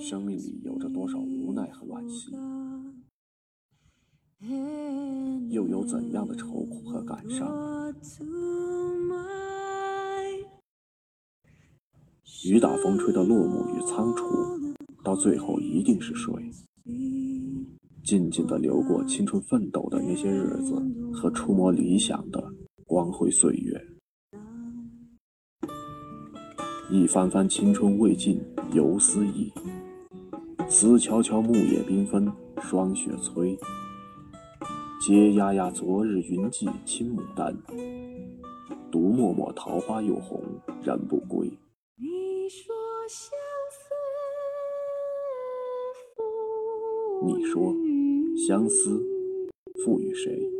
生命里有着多少无奈和惋惜，又有怎样的愁苦和感伤？雨打风吹的落幕与仓促，到最后一定是水。静静的流过青春奋斗的那些日子和触摸理想的光辉岁月。一番番青春未尽犹思忆，思悄悄木叶缤纷霜雪催。嗟呀呀昨日云髻青牡丹，独默默桃花又红人不归。你说相思你说相思赋予谁？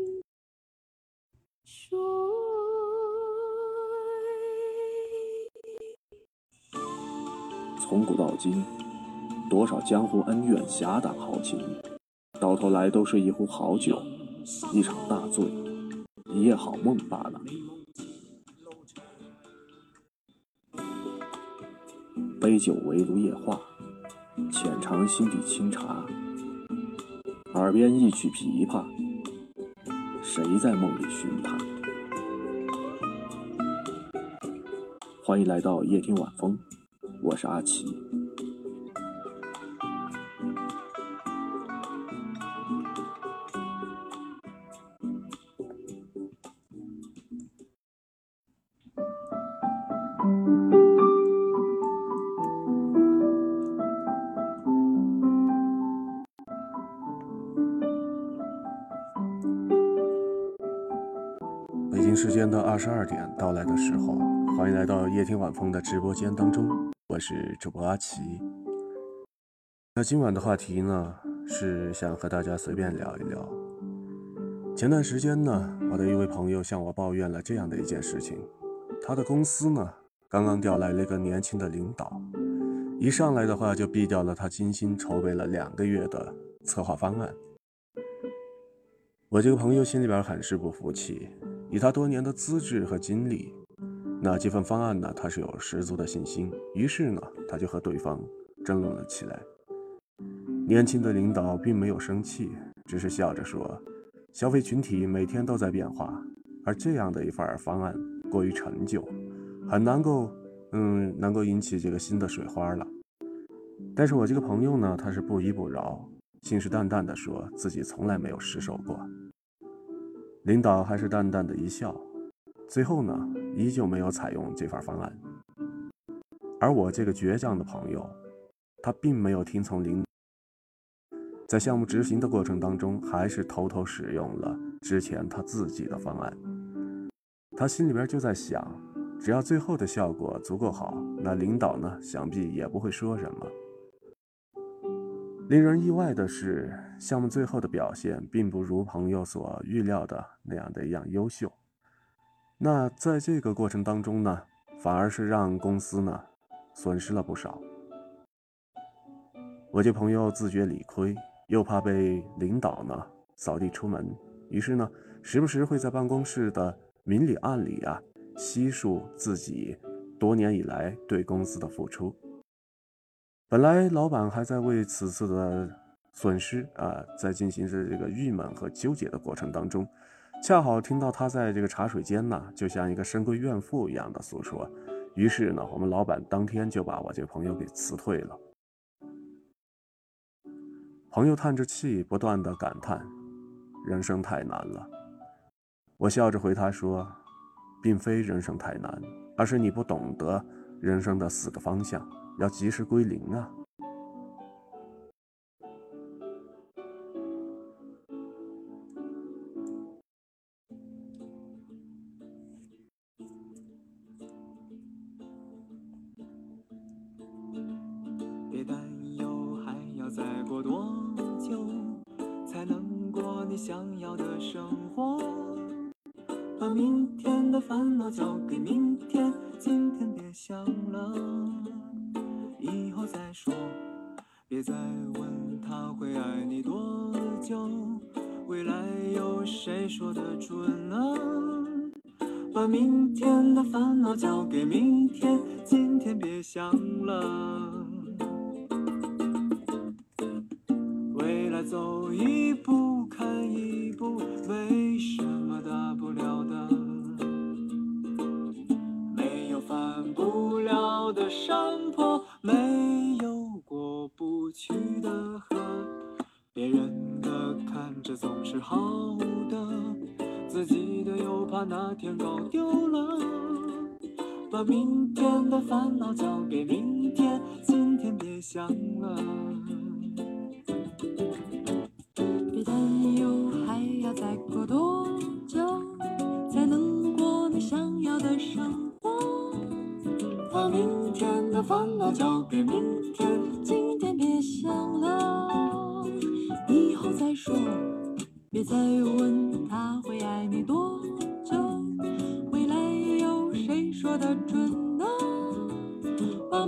从古到今，多少江湖恩怨、侠胆豪情，到头来都是一壶好酒，一场大醉，一夜好梦罢了。杯酒围炉夜话，浅尝心底清茶，耳边一曲琵琶，谁在梦里寻他？欢迎来到夜听晚风。我是阿奇。北京时间的二十二点到来的时候，欢迎来到夜听晚风的直播间当中。我是主播阿奇。那今晚的话题呢，是想和大家随便聊一聊。前段时间呢，我的一位朋友向我抱怨了这样的一件事情：他的公司呢，刚刚调来了一个年轻的领导，一上来的话就毙掉了他精心筹备了两个月的策划方案。我这个朋友心里边很是不服气，以他多年的资质和经历。那这份方案呢，他是有十足的信心。于是呢，他就和对方争论了起来。年轻的领导并没有生气，只是笑着说：“消费群体每天都在变化，而这样的一份方案过于陈旧，很难够，嗯，能够引起这个新的水花了。”但是我这个朋友呢，他是不依不饶，信誓旦旦地说自己从来没有失手过。领导还是淡淡的一笑。最后呢，依旧没有采用这份方案。而我这个倔强的朋友，他并没有听从领，在项目执行的过程当中，还是偷偷使用了之前他自己的方案。他心里边就在想，只要最后的效果足够好，那领导呢，想必也不会说什么。令人意外的是，项目最后的表现并不如朋友所预料的那样的一样优秀。那在这个过程当中呢，反而是让公司呢损失了不少。我这朋友自觉理亏，又怕被领导呢扫地出门，于是呢，时不时会在办公室的明里暗里啊，悉数自己多年以来对公司的付出。本来老板还在为此次的损失啊，在进行着这个郁闷和纠结的过程当中。恰好听到他在这个茶水间呢，就像一个深闺怨妇一样的诉说。于是呢，我们老板当天就把我这朋友给辞退了。朋友叹着气，不断的感叹：“人生太难了。”我笑着回他说：“并非人生太难，而是你不懂得人生的四个方向，要及时归零啊。”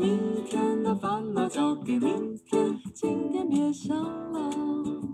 明天的烦恼交给明天，今天别想了。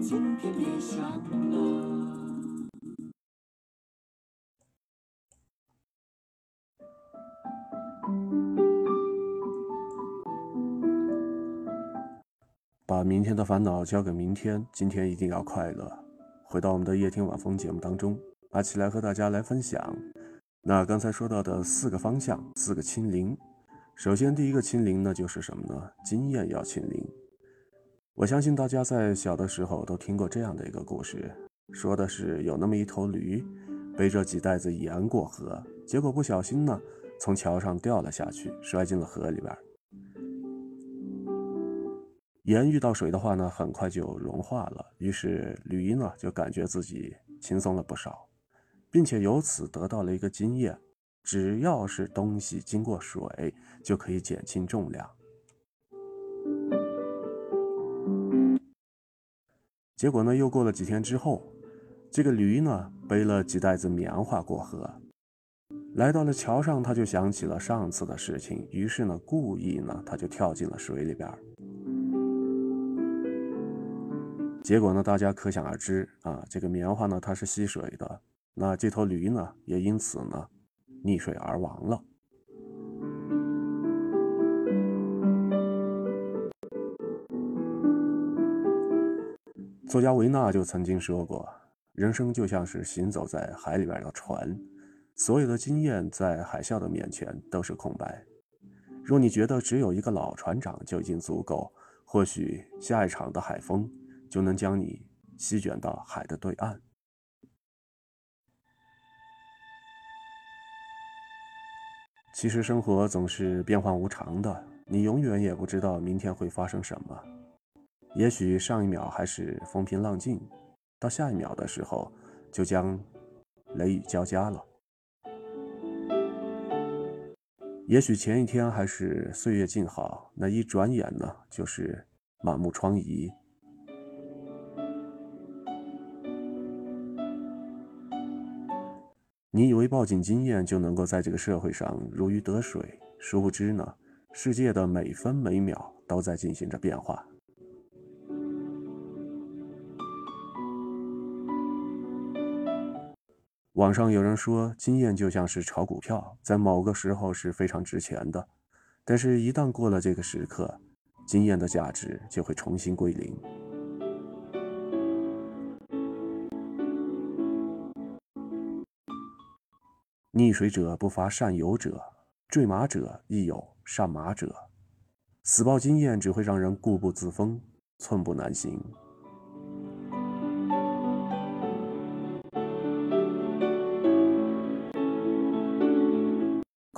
今天别想了。把明天的烦恼交给明天，今天一定要快乐。回到我们的夜听晚风节目当中，阿奇来和大家来分享。那刚才说到的四个方向，四个清零。首先，第一个清零呢，就是什么呢？经验要清零。我相信大家在小的时候都听过这样的一个故事，说的是有那么一头驴，背着几袋子盐过河，结果不小心呢，从桥上掉了下去，摔进了河里边。盐遇到水的话呢，很快就融化了，于是驴呢就感觉自己轻松了不少，并且由此得到了一个经验：只要是东西经过水，就可以减轻重量。结果呢，又过了几天之后，这个驴呢背了几袋子棉花过河，来到了桥上，他就想起了上次的事情，于是呢，故意呢他就跳进了水里边。结果呢，大家可想而知啊，这个棉花呢它是吸水的，那这头驴呢也因此呢溺水而亡了。作家维纳就曾经说过，人生就像是行走在海里边的船，所有的经验在海啸的面前都是空白。若你觉得只有一个老船长就已经足够，或许下一场的海风就能将你席卷到海的对岸。其实生活总是变幻无常的，你永远也不知道明天会发生什么。也许上一秒还是风平浪静，到下一秒的时候就将雷雨交加了。也许前一天还是岁月静好，那一转眼呢，就是满目疮痍。你以为抱紧经验就能够在这个社会上如鱼得水，殊不知呢，世界的每分每秒都在进行着变化。网上有人说，经验就像是炒股票，在某个时候是非常值钱的，但是，一旦过了这个时刻，经验的价值就会重新归零。溺水者不乏善游者，坠马者亦有善马者。死抱经验只会让人固步自封，寸步难行。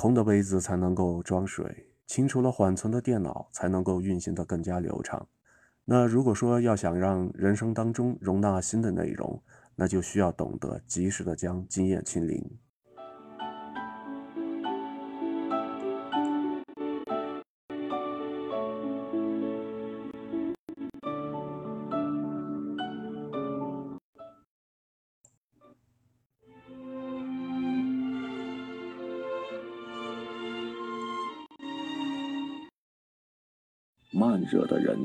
空的杯子才能够装水，清除了缓存的电脑才能够运行得更加流畅。那如果说要想让人生当中容纳新的内容，那就需要懂得及时的将经验清零。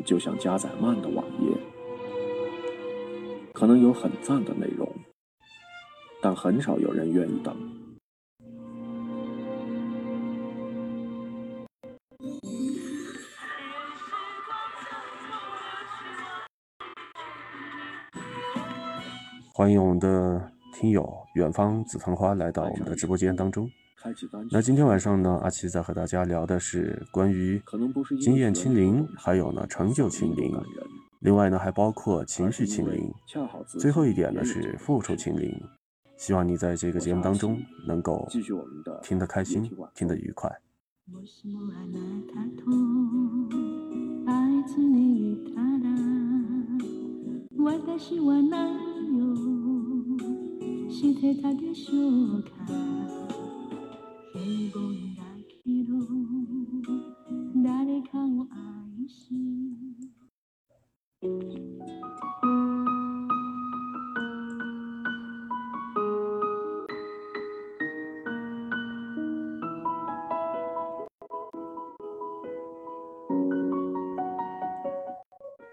就像加载慢的网页，可能有很赞的内容，但很少有人愿意等。欢迎我们的听友远方紫藤花来到我们的直播间当中。那今天晚上呢，阿奇在和大家聊的是关于经验清零，还有呢成就清零，另外呢还包括情绪清零，最后一点呢是付出清零。希望你在这个节目当中能够听得开心，听得愉快。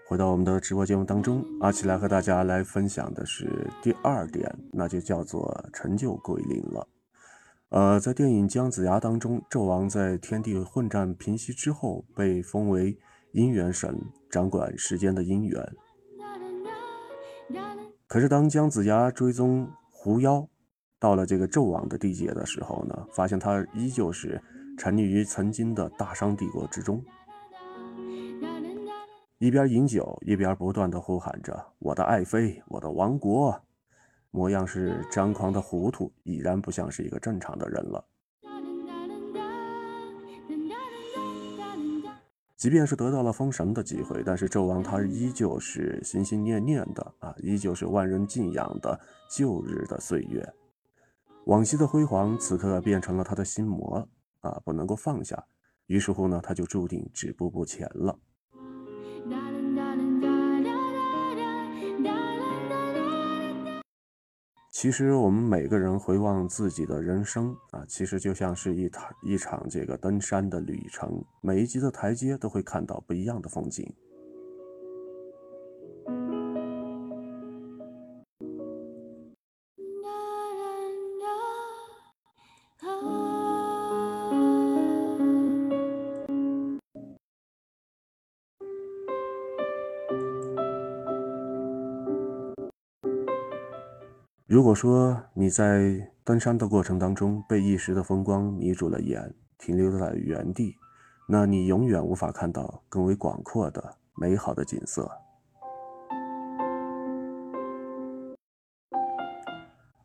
回到我们的直播节目当中，阿奇来和大家来分享的是第二点，那就叫做成就归零了。呃，在电影《姜子牙》当中，纣王在天地混战平息之后，被封为姻缘神，掌管世间的姻缘。可是当姜子牙追踪狐妖，到了这个纣王的地界的时候呢，发现他依旧是沉溺于曾经的大商帝国之中，一边饮酒，一边不断的呼喊着：“我的爱妃，我的王国。”模样是张狂的糊涂，已然不像是一个正常的人了。即便是得到了封神的机会，但是纣王他依旧是心心念念的啊，依旧是万人敬仰的旧日的岁月，往昔的辉煌，此刻变成了他的心魔啊，不能够放下。于是乎呢，他就注定止步不前了。其实我们每个人回望自己的人生啊，其实就像是一场一场这个登山的旅程，每一级的台阶都会看到不一样的风景。如果说你在登山的过程当中被一时的风光迷住了眼，停留在原地，那你永远无法看到更为广阔的美好的景色。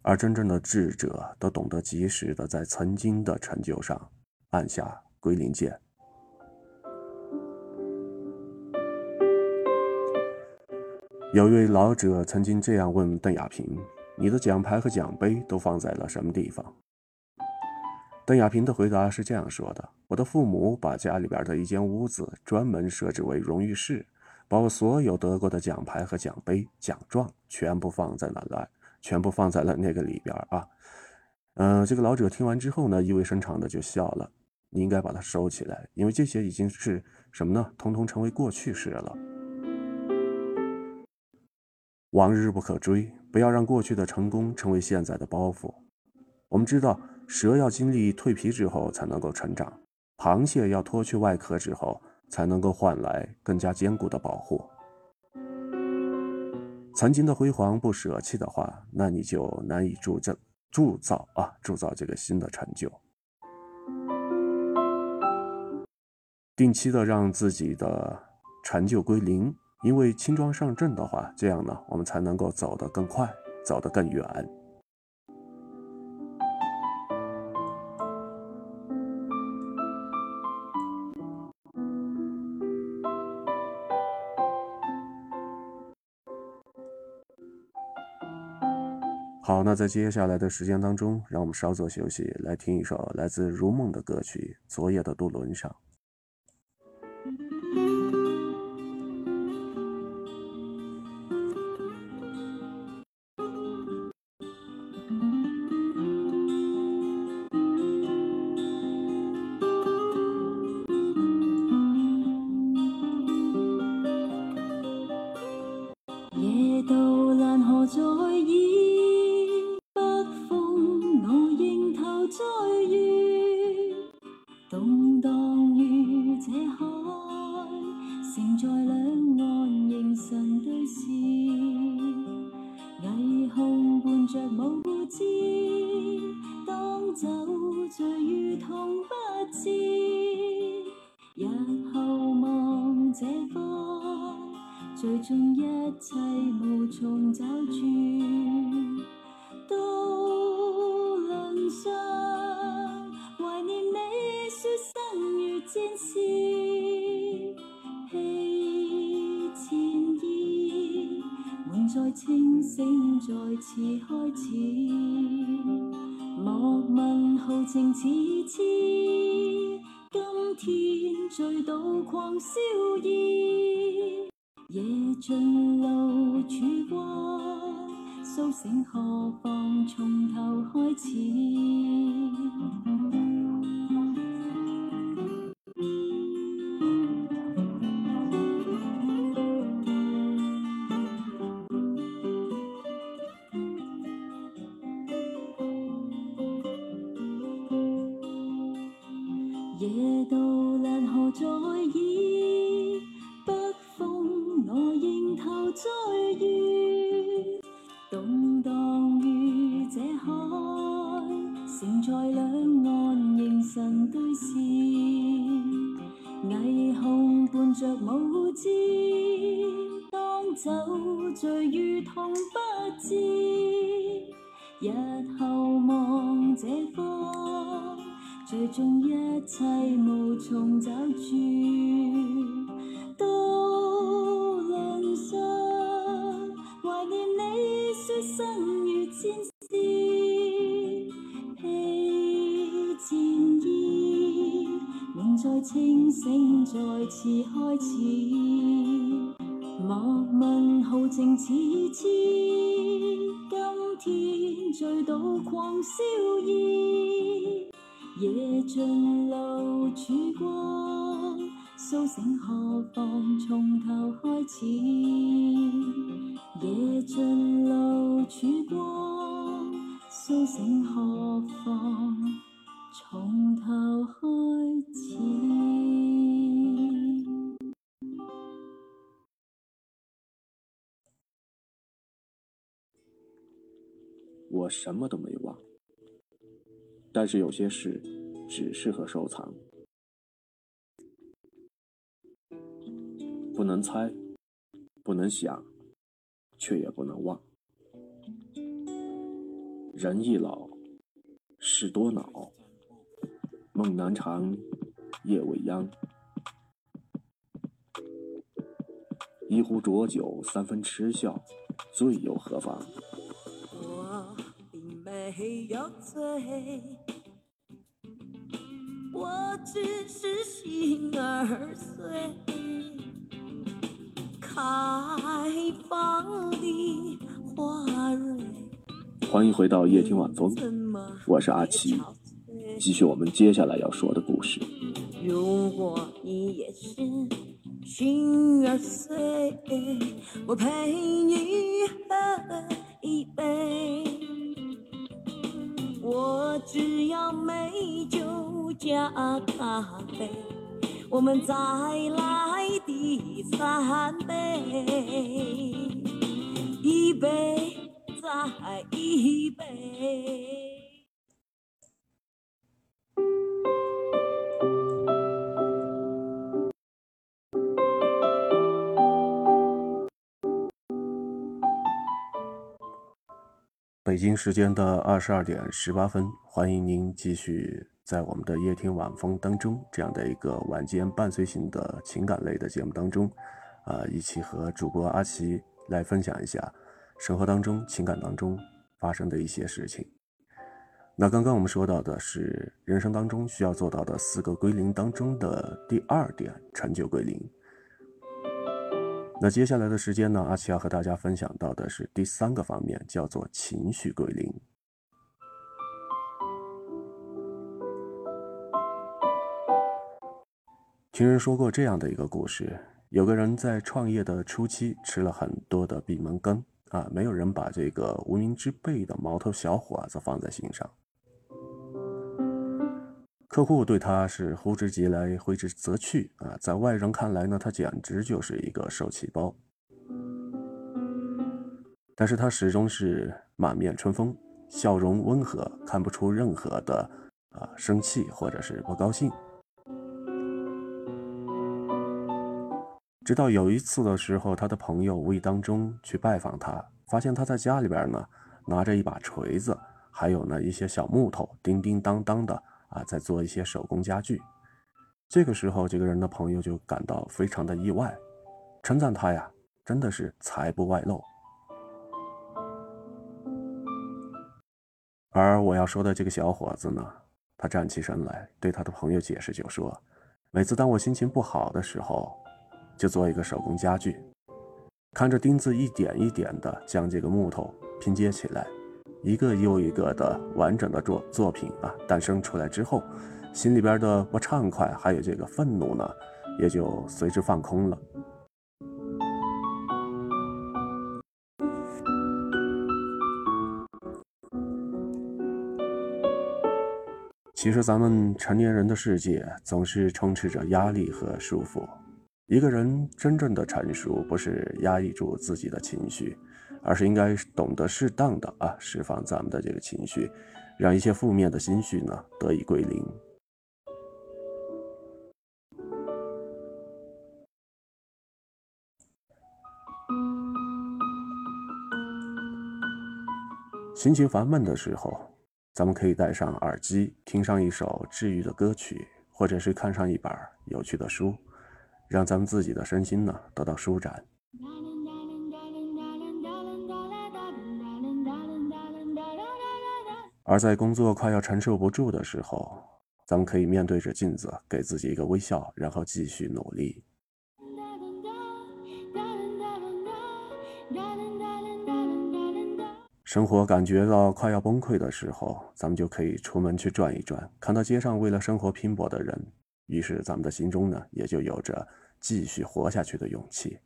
而真正的智者都懂得及时的在曾经的成就上按下归零键。有一位老者曾经这样问邓亚萍：“你的奖牌和奖杯都放在了什么地方？”邓亚萍的回答是这样说的：“我的父母把家里边的一间屋子专门设置为荣誉室，把我所有得过的奖牌和奖杯、奖状全部放在了那，全部放在了那个里边啊。”嗯，这个老者听完之后呢，意味深长的就笑了。你应该把它收起来，因为这些已经是什么呢？通通成为过去式了。往日不可追，不要让过去的成功成为现在的包袱。我们知道。蛇要经历蜕皮之后才能够成长，螃蟹要脱去外壳之后才能够换来更加坚固的保护。曾经的辉煌不舍弃的话，那你就难以铸造、铸造啊，铸造这个新的成就。定期的让自己的成就归零，因为轻装上阵的话，这样呢，我们才能够走得更快，走得更远。好，那在接下来的时间当中，让我们稍作休息，来听一首来自如梦的歌曲《昨夜的渡轮上》。酒醉如同不知日后望这方最终一切无从找住。到沦丧怀念你说生如战士披战衣梦在清醒再次开始豪情似痴。今天醉倒狂笑意，夜尽露曙光，苏醒何妨从头开始。但是有些事只适合收藏，不能猜，不能想，却也不能忘。人易老，事多恼。梦难长，夜未央。一壶浊酒，三分痴笑，醉又何妨？我并没有醉，只是心儿碎。开放的花蕊，欢迎回到夜听晚风，我是阿奇，继续我们接下来要说的故事。如果你也是心儿碎，我陪你喝一杯。我只要美酒加咖啡，我们再来第三杯，一杯再一杯。北京时间的二十二点十八分，欢迎您继续在我们的夜听晚风当中这样的一个晚间伴随型的情感类的节目当中，啊，一起和主播阿奇来分享一下生活当中、情感当中发生的一些事情。那刚刚我们说到的是人生当中需要做到的四个归零当中的第二点，成就归零。那接下来的时间呢，阿奇要和大家分享到的是第三个方面，叫做情绪归零。听人说过这样的一个故事：有个人在创业的初期吃了很多的闭门羹啊，没有人把这个无名之辈的毛头小伙子放在心上。客户对他是呼之即来挥之则去啊，在外人看来呢，他简直就是一个受气包。但是他始终是满面春风，笑容温和，看不出任何的啊生气或者是不高兴。直到有一次的时候，他的朋友无意当中去拜访他，发现他在家里边呢，拿着一把锤子，还有呢一些小木头，叮叮当当的。啊，在做一些手工家具。这个时候，这个人的朋友就感到非常的意外，称赞他呀，真的是财不外露。而我要说的这个小伙子呢，他站起身来，对他的朋友解释，就说：每次当我心情不好的时候，就做一个手工家具，看着钉子一点一点的将这个木头拼接起来。一个又一个的完整的作作品啊诞生出来之后，心里边的不畅快还有这个愤怒呢，也就随之放空了。其实咱们成年人的世界总是充斥着压力和束缚，一个人真正的成熟不是压抑住自己的情绪。而是应该懂得适当的啊释放咱们的这个情绪，让一些负面的心绪呢得以归零。心情烦闷的时候，咱们可以戴上耳机，听上一首治愈的歌曲，或者是看上一本有趣的书，让咱们自己的身心呢得到舒展。而在工作快要承受不住的时候，咱们可以面对着镜子，给自己一个微笑，然后继续努力。生活感觉到快要崩溃的时候，咱们就可以出门去转一转，看到街上为了生活拼搏的人，于是咱们的心中呢，也就有着继续活下去的勇气。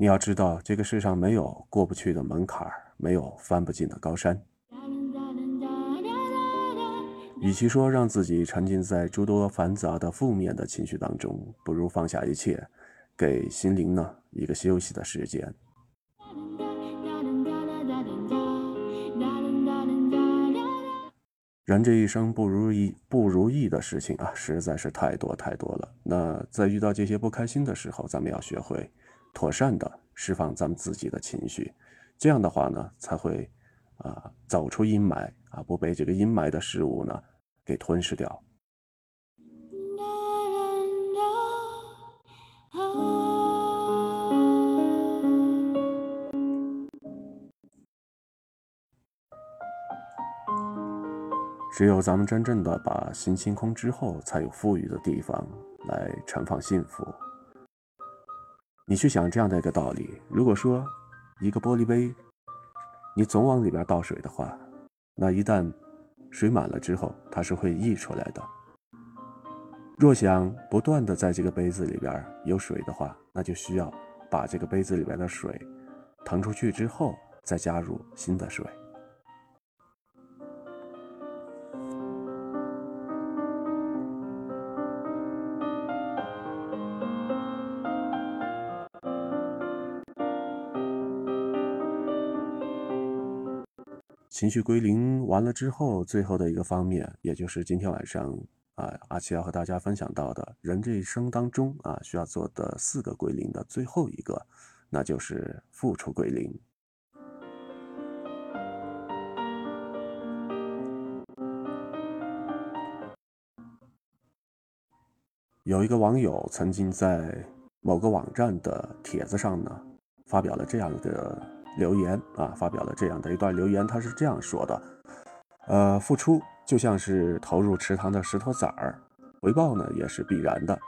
你要知道，这个世上没有过不去的门槛没有翻不进的高山。与其说让自己沉浸在诸多繁杂的负面的情绪当中，不如放下一切，给心灵呢一个休息的时间。人这一生不如意不如意的事情啊，实在是太多太多了。那在遇到这些不开心的时候，咱们要学会。妥善的释放咱们自己的情绪，这样的话呢，才会啊走出阴霾啊，不被这个阴霾的事物呢给吞噬掉。只有咱们真正的把心清空之后，才有富裕的地方来盛放幸福。你去想这样的一个道理：如果说一个玻璃杯，你总往里边倒水的话，那一旦水满了之后，它是会溢出来的。若想不断的在这个杯子里边有水的话，那就需要把这个杯子里边的水腾出去之后，再加入新的水。情绪归零完了之后，最后的一个方面，也就是今天晚上啊，阿奇要和大家分享到的，人这一生当中啊，需要做的四个归零的最后一个，那就是付出归零。有一个网友曾经在某个网站的帖子上呢，发表了这样的。留言啊，发表了这样的一段留言，他是这样说的：，呃，付出就像是投入池塘的石头子儿，回报呢也是必然的。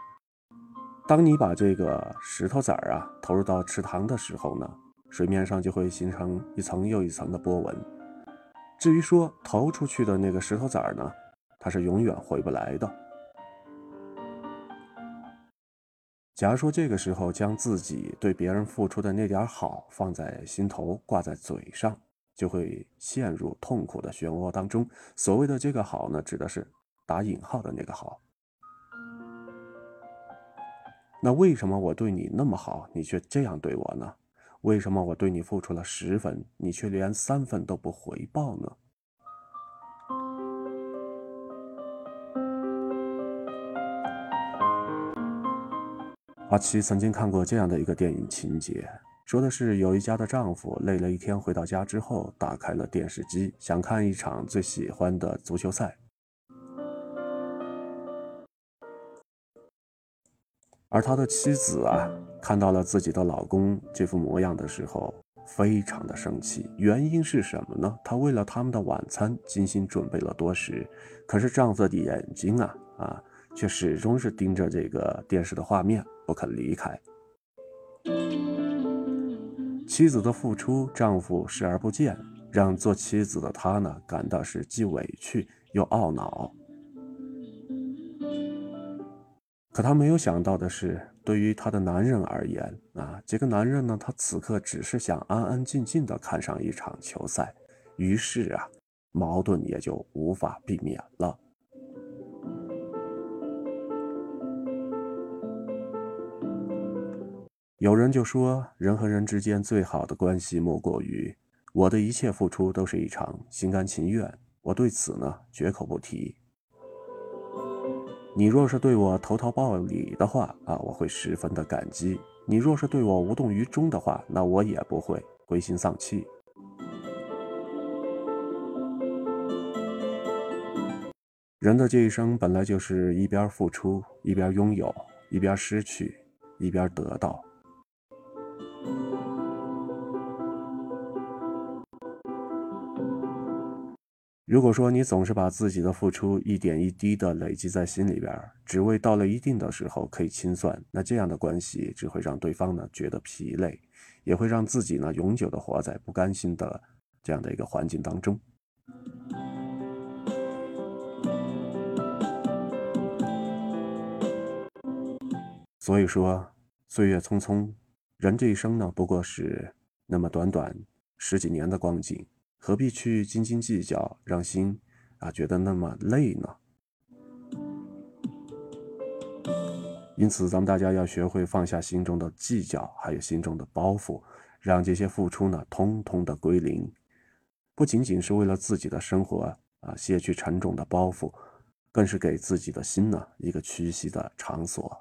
当你把这个石头子儿啊投入到池塘的时候呢，水面上就会形成一层又一层的波纹。至于说投出去的那个石头子儿呢，它是永远回不来的。假如说这个时候将自己对别人付出的那点好放在心头，挂在嘴上，就会陷入痛苦的漩涡当中。所谓的这个好呢，指的是打引号的那个好。那为什么我对你那么好，你却这样对我呢？为什么我对你付出了十分，你却连三分都不回报呢？阿七曾经看过这样的一个电影情节，说的是有一家的丈夫累了一天回到家之后，打开了电视机，想看一场最喜欢的足球赛。而他的妻子啊，看到了自己的老公这副模样的时候，非常的生气。原因是什么呢？她为了他们的晚餐精心准备了多时，可是丈夫的眼睛啊啊，却始终是盯着这个电视的画面。不肯离开，妻子的付出，丈夫视而不见，让做妻子的她呢感到是既委屈又懊恼。可她没有想到的是，对于她的男人而言啊，这个男人呢，他此刻只是想安安静静的看上一场球赛，于是啊，矛盾也就无法避免了。有人就说，人和人之间最好的关系，莫过于我的一切付出都是一场心甘情愿。我对此呢，绝口不提。你若是对我投桃报李的话啊，我会十分的感激；你若是对我无动于衷的话，那我也不会灰心丧气。人的这一生本来就是一边付出，一边拥有，一边失去，一边得到。如果说你总是把自己的付出一点一滴的累积在心里边，只为到了一定的时候可以清算，那这样的关系只会让对方呢觉得疲累，也会让自己呢永久的活在不甘心的这样的一个环境当中。所以说，岁月匆匆，人这一生呢不过是那么短短十几年的光景。何必去斤斤计较，让心啊觉得那么累呢？因此，咱们大家要学会放下心中的计较，还有心中的包袱，让这些付出呢，通通的归零。不仅仅是为了自己的生活啊，卸去沉重的包袱，更是给自己的心呢一个屈膝的场所。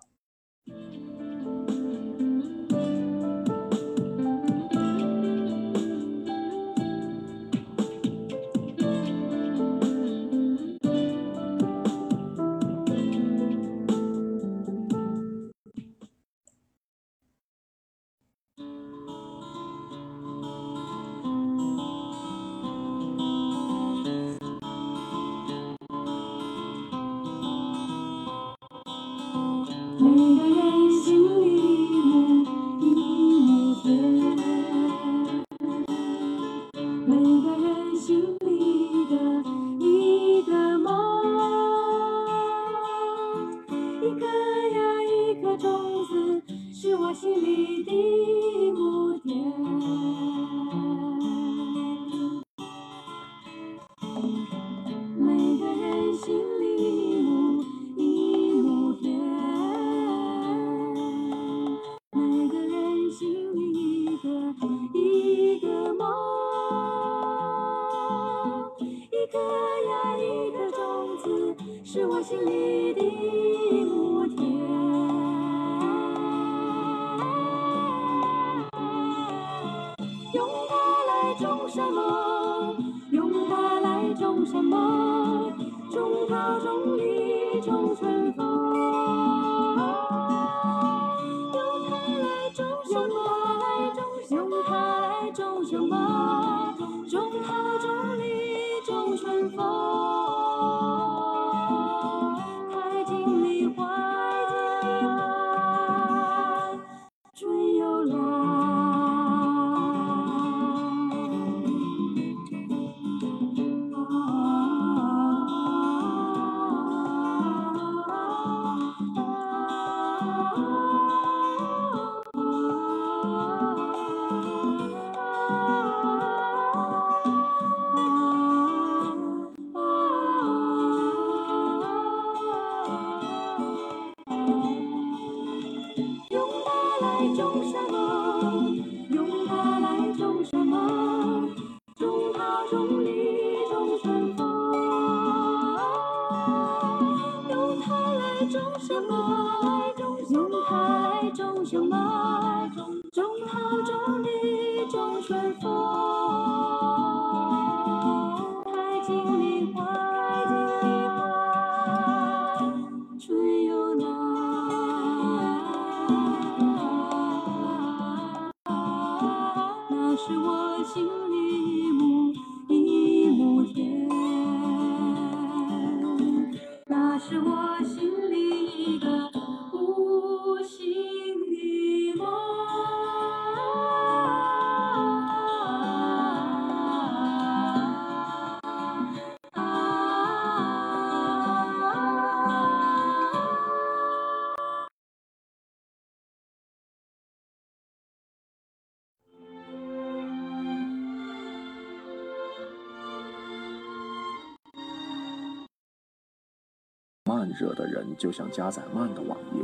惹的人就像加载慢的网页，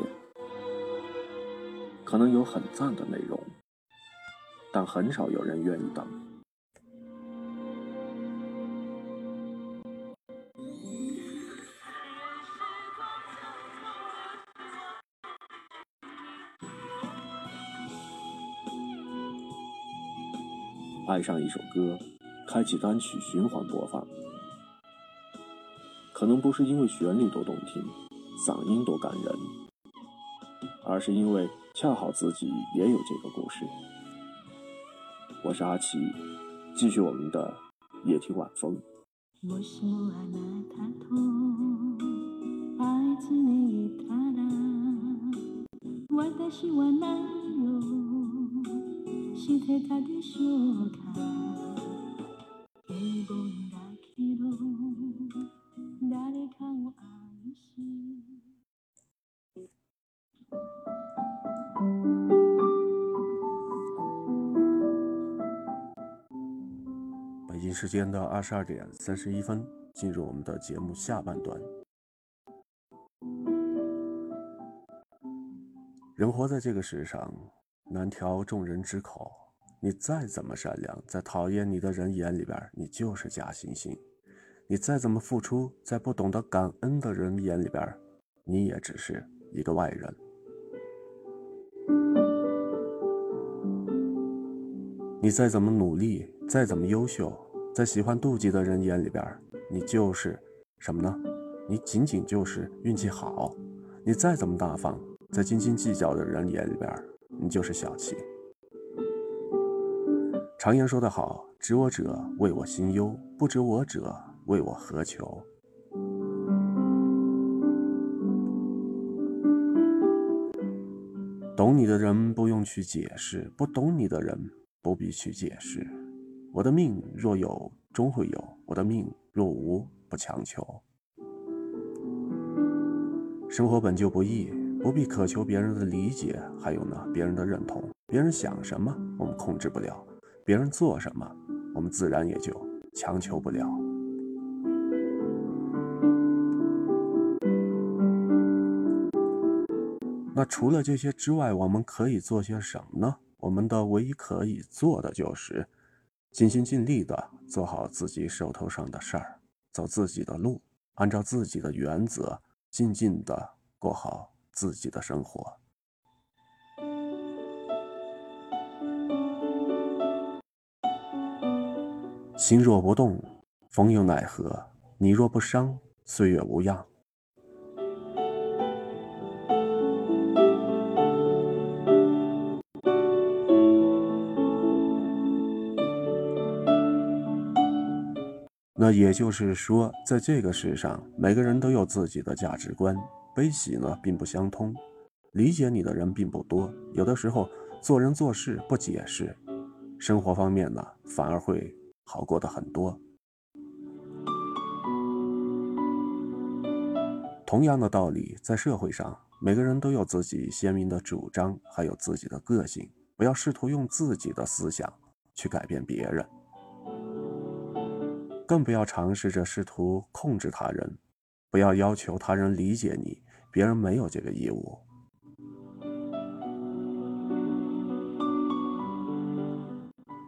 可能有很赞的内容，但很少有人愿意等。爱上一首歌，开启单曲循环播放。可能不是因为旋律多动听，嗓音多感人，而是因为恰好自己也有这个故事。我是阿奇，继续我们的夜听晚风。もしもあなたと会いつめたら私は何をしてたでしょうか 时间的二十二点三十一分，进入我们的节目下半段。人活在这个世上，难调众人之口。你再怎么善良，在讨厌你的人眼里边，你就是假惺惺；你再怎么付出，在不懂得感恩的人眼里边，你也只是一个外人。你再怎么努力，再怎么优秀，在喜欢妒忌的人眼里边，你就是什么呢？你仅仅就是运气好。你再怎么大方，在斤斤计较的人眼里边，你就是小气。常言说得好，知我者谓我心忧，不知我者谓我何求。懂你的人不用去解释，不懂你的人不必去解释。我的命若有终会有，我的命若无不强求。生活本就不易，不必渴求别人的理解，还有呢，别人的认同。别人想什么，我们控制不了；别人做什么，我们自然也就强求不了。那除了这些之外，我们可以做些什么呢？我们的唯一可以做的就是尽心尽力的做好自己手头上的事儿，走自己的路，按照自己的原则，静静的过好自己的生活。心若不动，风又奈何；你若不伤，岁月无恙。那也就是说，在这个世上，每个人都有自己的价值观，悲喜呢并不相通，理解你的人并不多。有的时候做人做事不解释，生活方面呢反而会好过的很多。同样的道理，在社会上，每个人都有自己鲜明的主张，还有自己的个性，不要试图用自己的思想去改变别人。更不要尝试着试图控制他人，不要要求他人理解你，别人没有这个义务。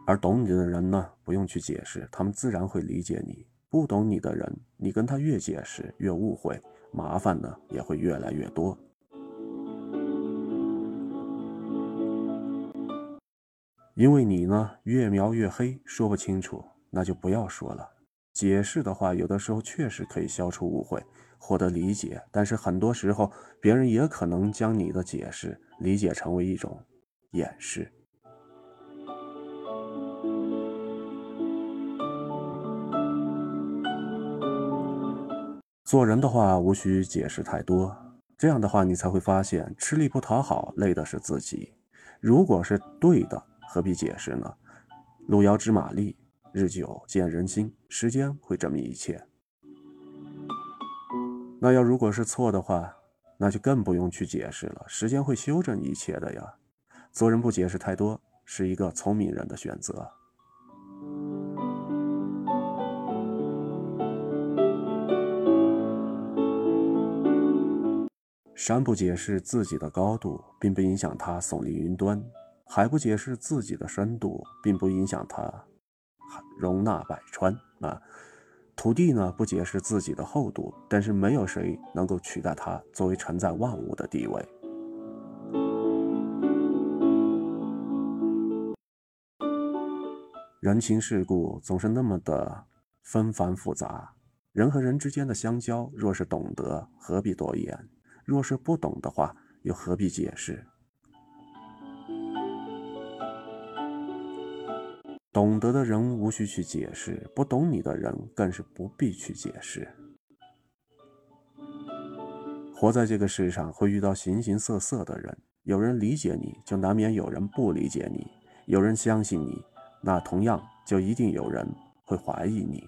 而懂你的人呢，不用去解释，他们自然会理解你；不懂你的人，你跟他越解释越误会，麻烦呢也会越来越多。因为你呢越描越黑，说不清楚，那就不要说了。解释的话，有的时候确实可以消除误会，获得理解。但是很多时候，别人也可能将你的解释理解成为一种掩饰。做人的话，无需解释太多，这样的话，你才会发现，吃力不讨好，累的是自己。如果是对的，何必解释呢？路遥知马力。日久见人心，时间会证明一切。那要如果是错的话，那就更不用去解释了，时间会修正一切的呀。做人不解释太多，是一个聪明人的选择。山不解释自己的高度，并不影响它耸立云端；海不解释自己的深度，并不影响它。容纳百川啊，土地呢不解释自己的厚度，但是没有谁能够取代它作为承载万物的地位。人情世故总是那么的纷繁复杂，人和人之间的相交，若是懂得，何必多言；若是不懂的话，又何必解释？懂得的人无需去解释，不懂你的人更是不必去解释。活在这个世上，会遇到形形色色的人，有人理解你，就难免有人不理解你；有人相信你，那同样就一定有人会怀疑你。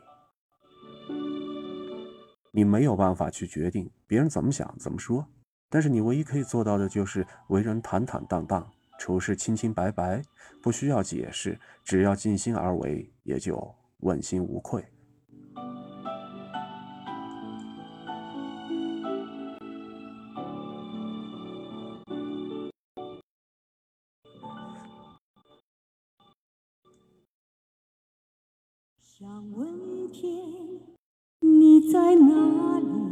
你没有办法去决定别人怎么想、怎么说，但是你唯一可以做到的就是为人坦坦荡荡。处事清清白白，不需要解释，只要尽心而为，也就问心无愧。想问天，你在哪里？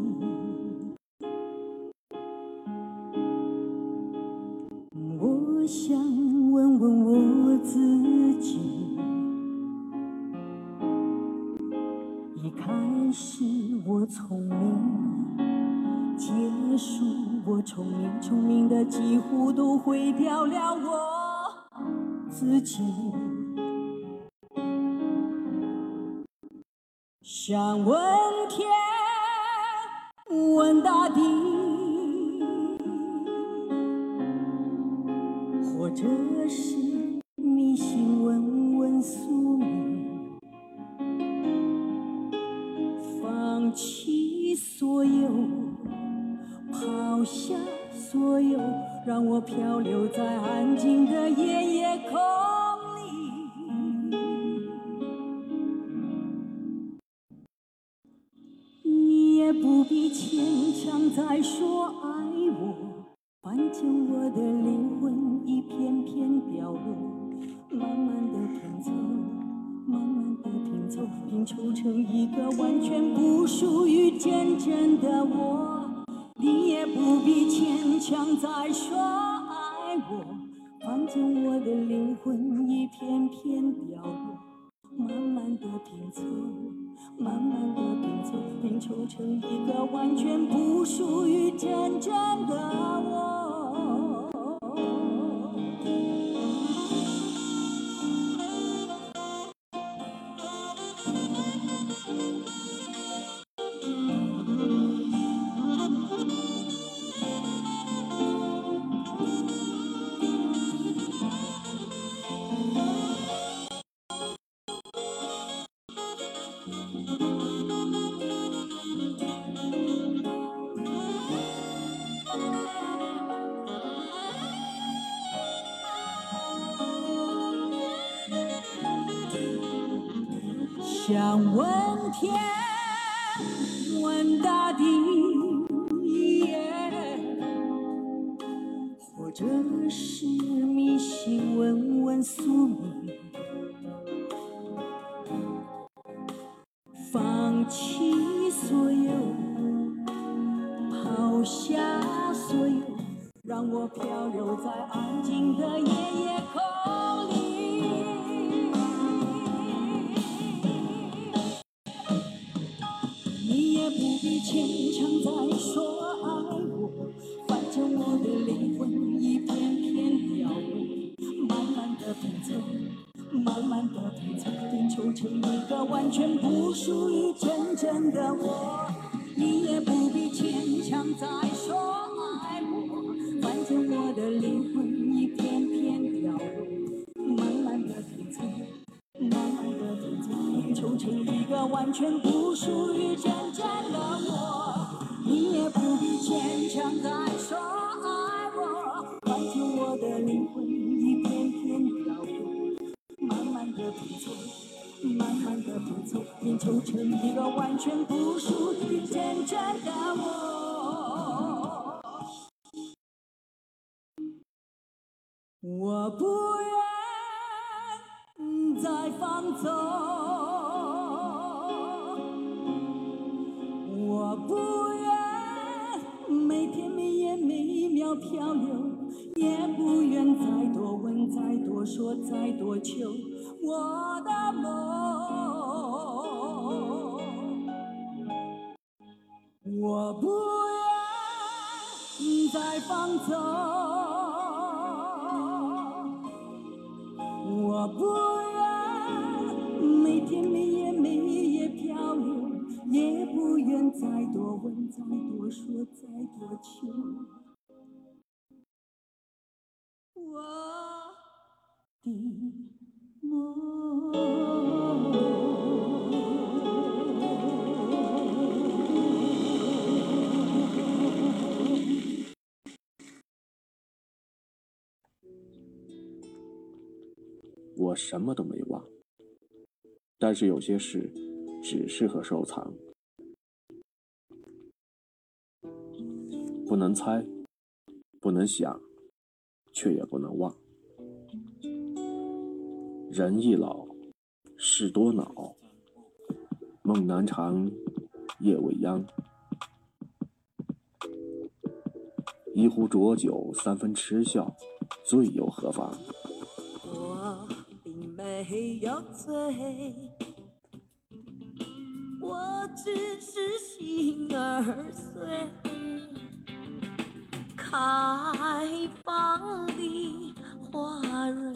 结束我聪明，聪明的几乎都毁掉了我自己。想问天，问大地。或者是完全不属于真正天问大地或者是迷信问问宿命放弃所有抛下所有让我飘流在安静的夜我的梦。我什么都没忘，但是有些事只适合收藏。不能猜不能想却也不能忘。人易老事多恼。梦难长夜未央。一壶浊酒三分痴笑醉又何妨？我并没有醉我只是心儿碎开放的花蕊，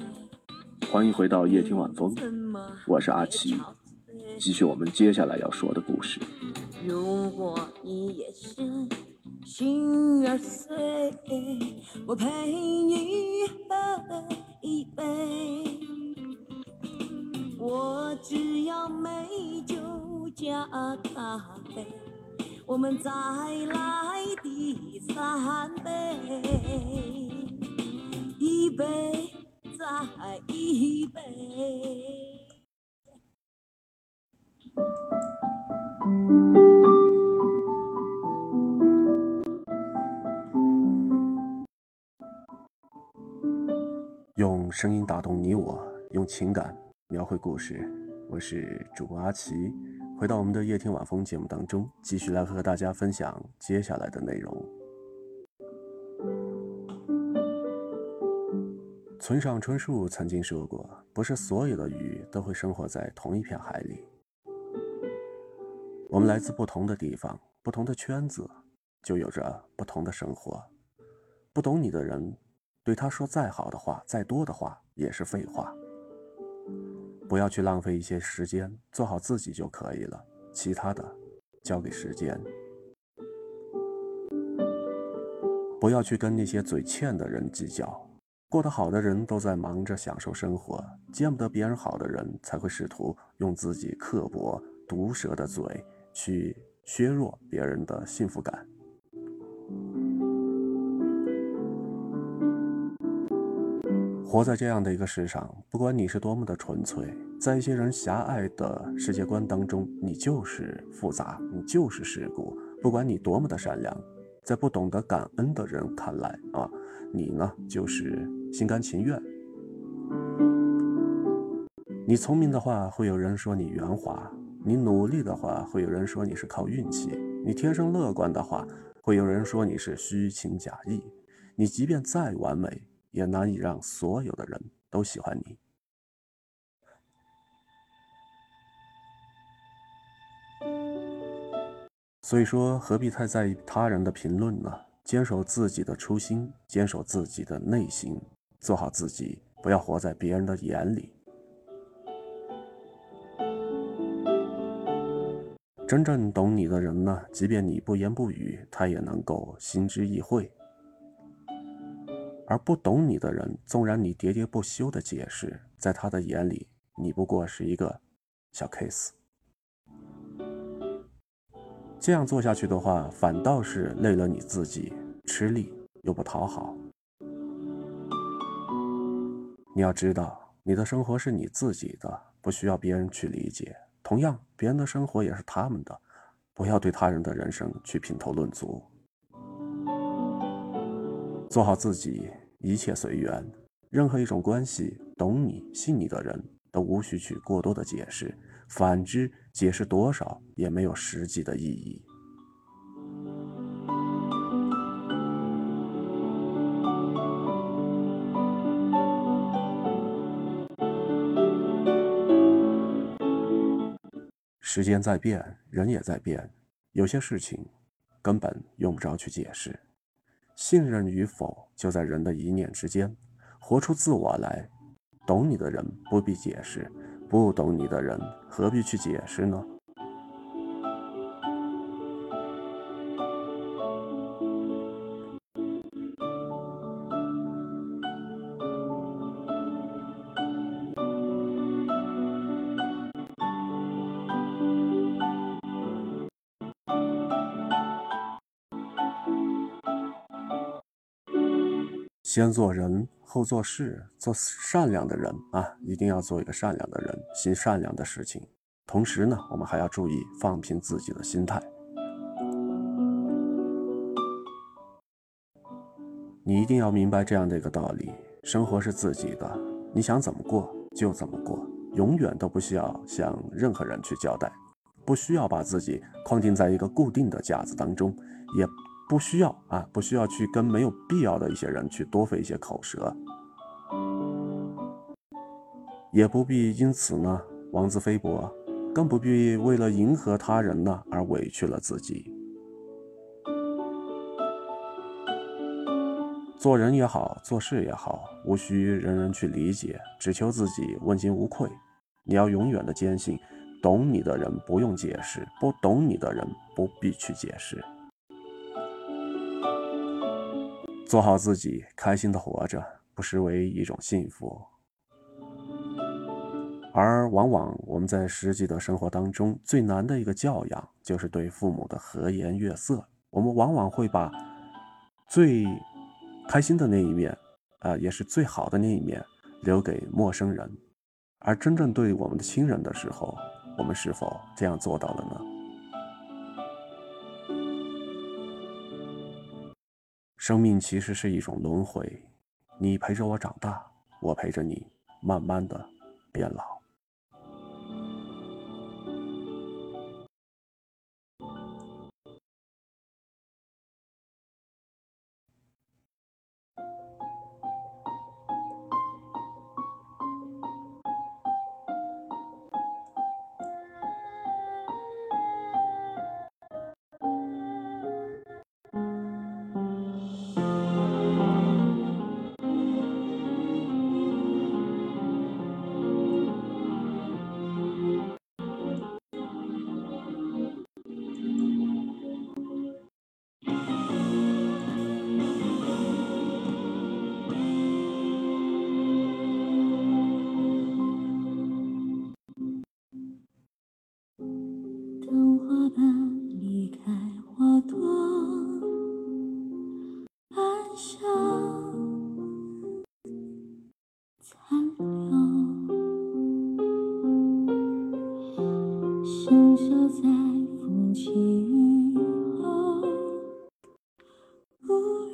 欢迎回到夜听晚风。我是阿奇，继续我们接下来要说的故事。如果你也是心儿碎，我陪你喝一杯。我只要美酒加咖啡。我们再来第三杯一杯再一杯用声音打动你我用情感描绘故事。我是主播阿奇。回到我们的夜听晚风节目当中，继续来和大家分享接下来的内容。村上春树曾经说过：“不是所有的鱼都会生活在同一片海里。”我们来自不同的地方，不同的圈子，就有着不同的生活。不懂你的人。对他说再好的话，再多的话也是废话。不要去浪费一些时间，做好自己就可以了，其他的交给时间。不要去跟那些嘴欠的人计较，过得好的人都在忙着享受生活，见不得别人好的人才会试图用自己刻薄毒舌的嘴去削弱别人的幸福感。活在这样的一个世上，不管你是多么的纯粹，在一些人狭隘的世界观当中，你就是复杂，你就是世故。不管你多么的善良，在不懂得感恩的人看来啊，你呢就是心甘情愿。你聪明的话，会有人说你圆滑；你努力的话，会有人说你是靠运气；你天生乐观的话，会有人说你是虚情假意。你即便再完美。也难以让所有的人都喜欢你。所以说，何必太在意他人的评论呢？坚守自己的初心，坚守自己的内心，做好自己，不要活在别人的眼里。真正懂你的人呢，即便你不言不语，他也能够心知意会。而不懂你的人，纵然你喋喋不休的解释，在他的眼里，你不过是一个小 case。这样做下去的话，反倒是累了你自己，吃力又不讨好。你要知道，你的生活是你自己的，不需要别人去理解。同样，别人的生活也是他们的，不要对他人的人生去评头论足。做好自己。一切随缘，任何一种关系，懂你、信你的人都无需去过多的解释，反之，解释多少也没有实际的意义。时间在变，人也在变，有些事情根本用不着去解释。信任与否，就在人的一念之间。活出自我来，懂你的人不必解释，不懂你的人何必去解释呢？先做人，后做事，做善良的人啊！一定要做一个善良的人，行善良的事情。同时呢，我们还要注意放平自己的心态。你一定要明白这样的一个道理：生活是自己的，你想怎么过就怎么过，永远都不需要向任何人去交代，不需要把自己框定在一个固定的架子当中，也。不需要啊，不需要去跟没有必要的一些人去多费一些口舌，也不必因此呢妄自菲薄，更不必为了迎合他人呢而委屈了自己。做人也好，做事也好，无需人人去理解，只求自己问心无愧。你要永远的坚信，懂你的人不用解释，不懂你的人不必去解释。做好自己开心的活着不失为一种幸福。而往往我们在实际的生活当中最难的一个教养就是对父母的和颜悦色。我们往往会把最开心的那一面啊也是最好的那一面留给陌生人。而真正对我们的亲人的时候我们是否这样做到了呢？生命其实是一种轮回你陪着我长大我陪着你慢慢的变老。Ooh.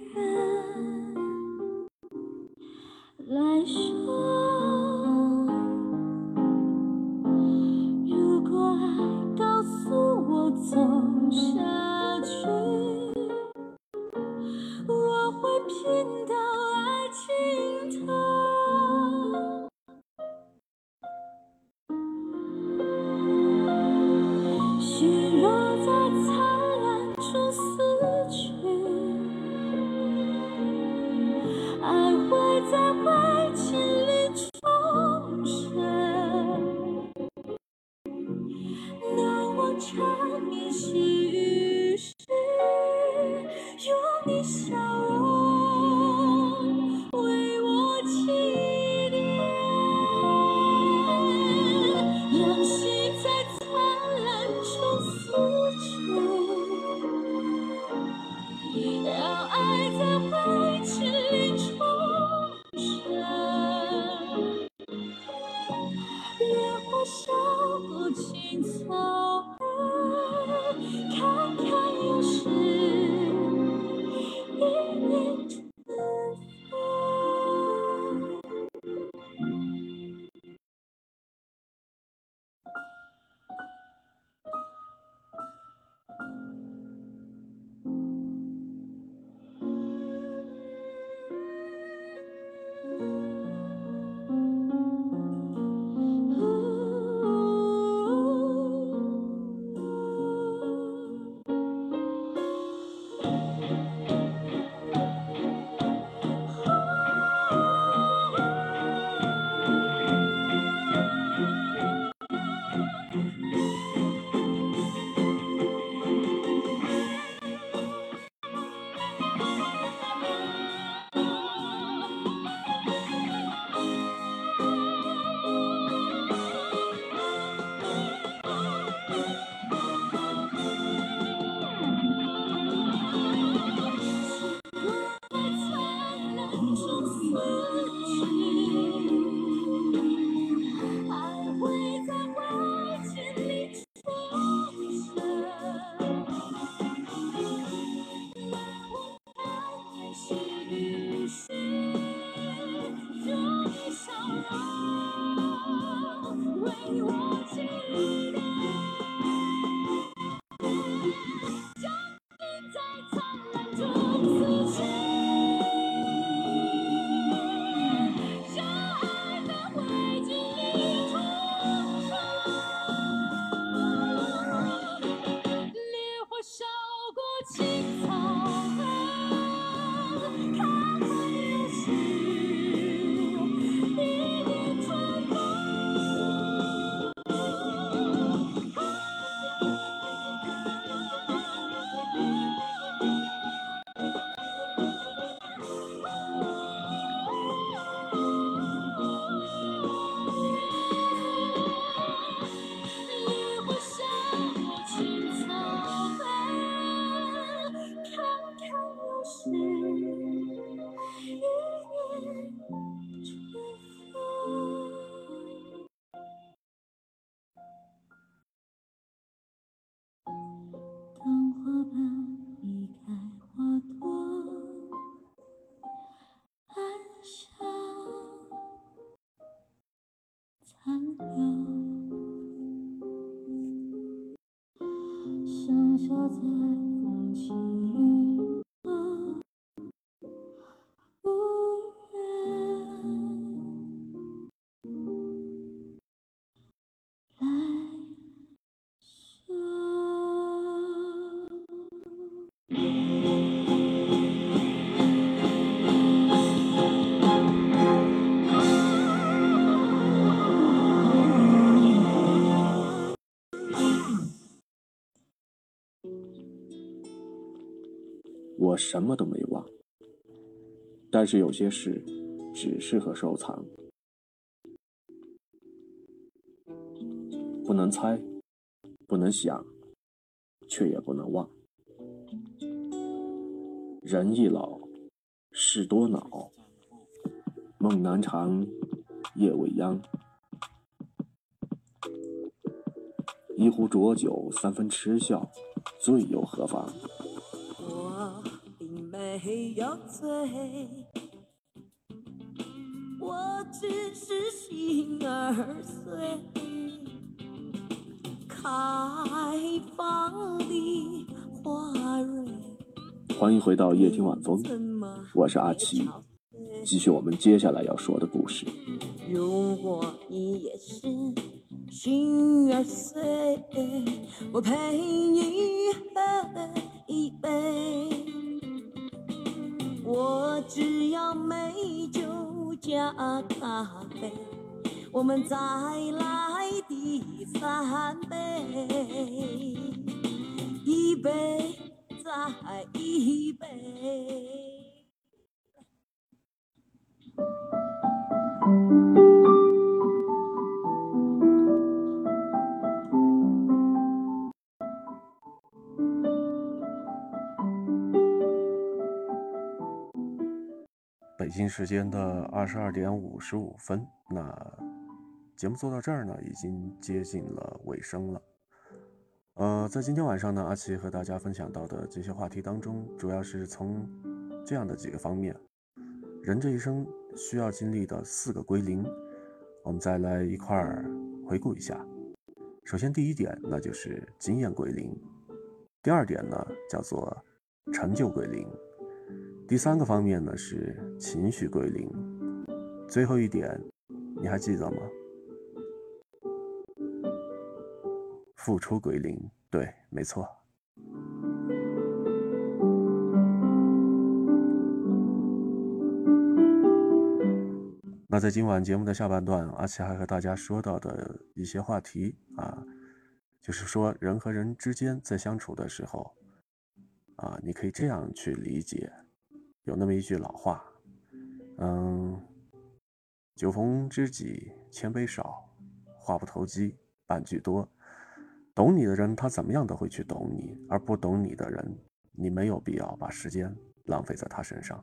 发财什么都没忘，但是有些事只适合收藏，不能猜，不能想，却也不能忘。人易老，事多恼，梦难长，夜未央。一壶浊酒，三分痴笑，醉又何妨？我并没有醉，我只是心儿碎。开放的花蕊，欢迎回到夜听晚风，我是阿奇，继续我们接下来要说的故事。如果你也是心儿碎，我陪你喝一杯。我只要美酒加咖啡，我们再来第三杯，一杯再一杯。北京时间的二十二点五十五分，那节目做到这儿呢，已经接近了尾声了。呃，在今天晚上呢，阿奇和大家分享到的这些话题当中，主要是从这样的几个方面：人这一生需要经历的四个归零，我们再来一块儿回顾一下。首先，第一点，那就是经验归零；第二点呢，叫做成就归零。第三个方面呢是情绪归零，最后一点，你还记得吗？付出归零，对，没错。那在今晚节目的下半段，阿奇还和大家说到的一些话题啊，就是说人和人之间在相处的时候，啊，你可以这样去理解。有那么一句老话，嗯，酒逢知己千杯少，话不投机半句多。懂你的人，他怎么样都会去懂你；而不懂你的人，你没有必要把时间浪费在他身上。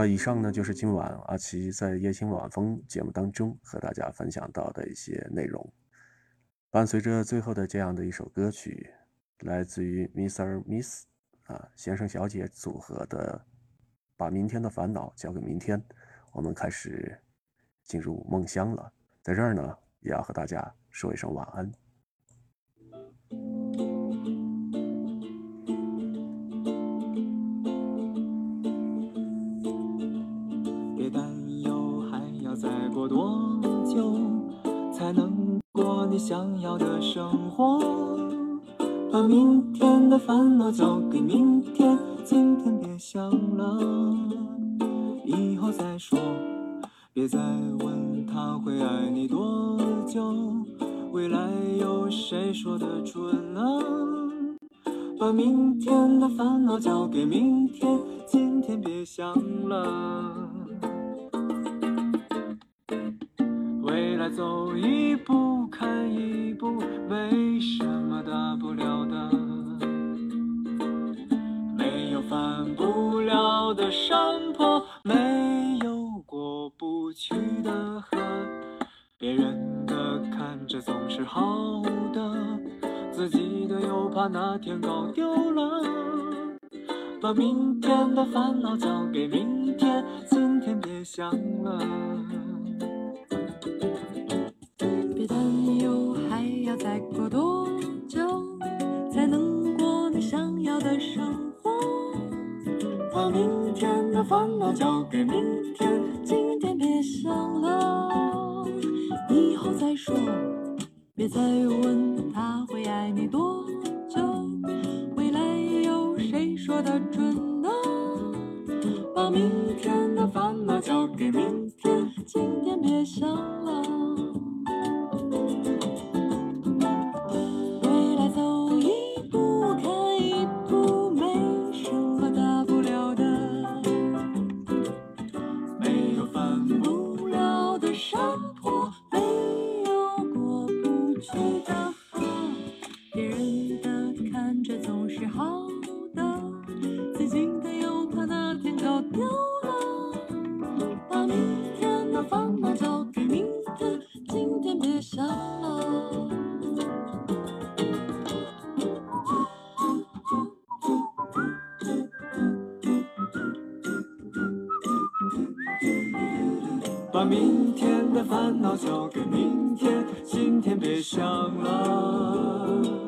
那以上呢，就是今晚阿奇在夜听晚风节目当中和大家分享到的一些内容。伴随着最后的这样的一首歌曲，来自于 Mr. Miss 啊先生小姐组合的《把明天的烦恼交给明天》，我们开始进入梦乡了。在这儿呢，也要和大家说一声晚安。过你想要的生活？把明天的烦恼交给明天，今天别想了，以后再说。别再问他会爱你多久，未来有谁说得准呢？把明天的烦恼交给明天，今天别想了。来走一步看一步，没什么大不了的。没有翻不了的山坡，没有过不去的河。别人的看着总是好的，自己的又怕哪天搞丢了。把明天的烦恼交给明天，今天别想了。把明天的烦恼交给明天，今天别想了，以后再说。别再问他会爱你多久，未来有谁说得准呢？把明天的烦恼交给明天，今天别想了。把明天的烦恼交给明天，今天别想了。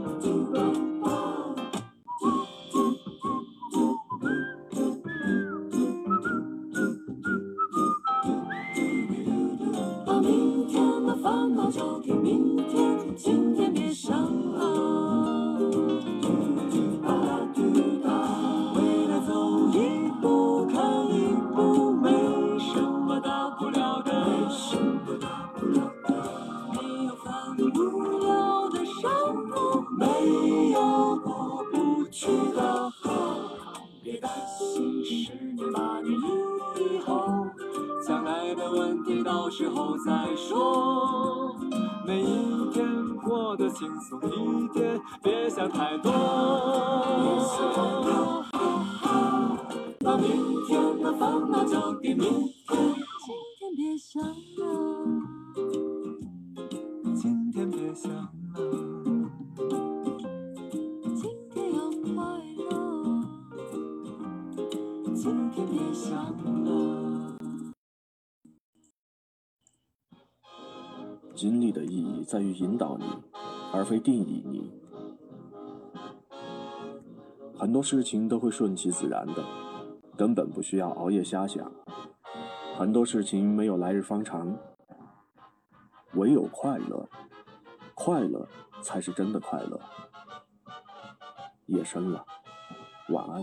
引导你，而非定义你。很多事情都会顺其自然的，根本不需要熬夜瞎想。很多事情没有来日方长，唯有快乐，快乐才是真的快乐。夜深了，晚安。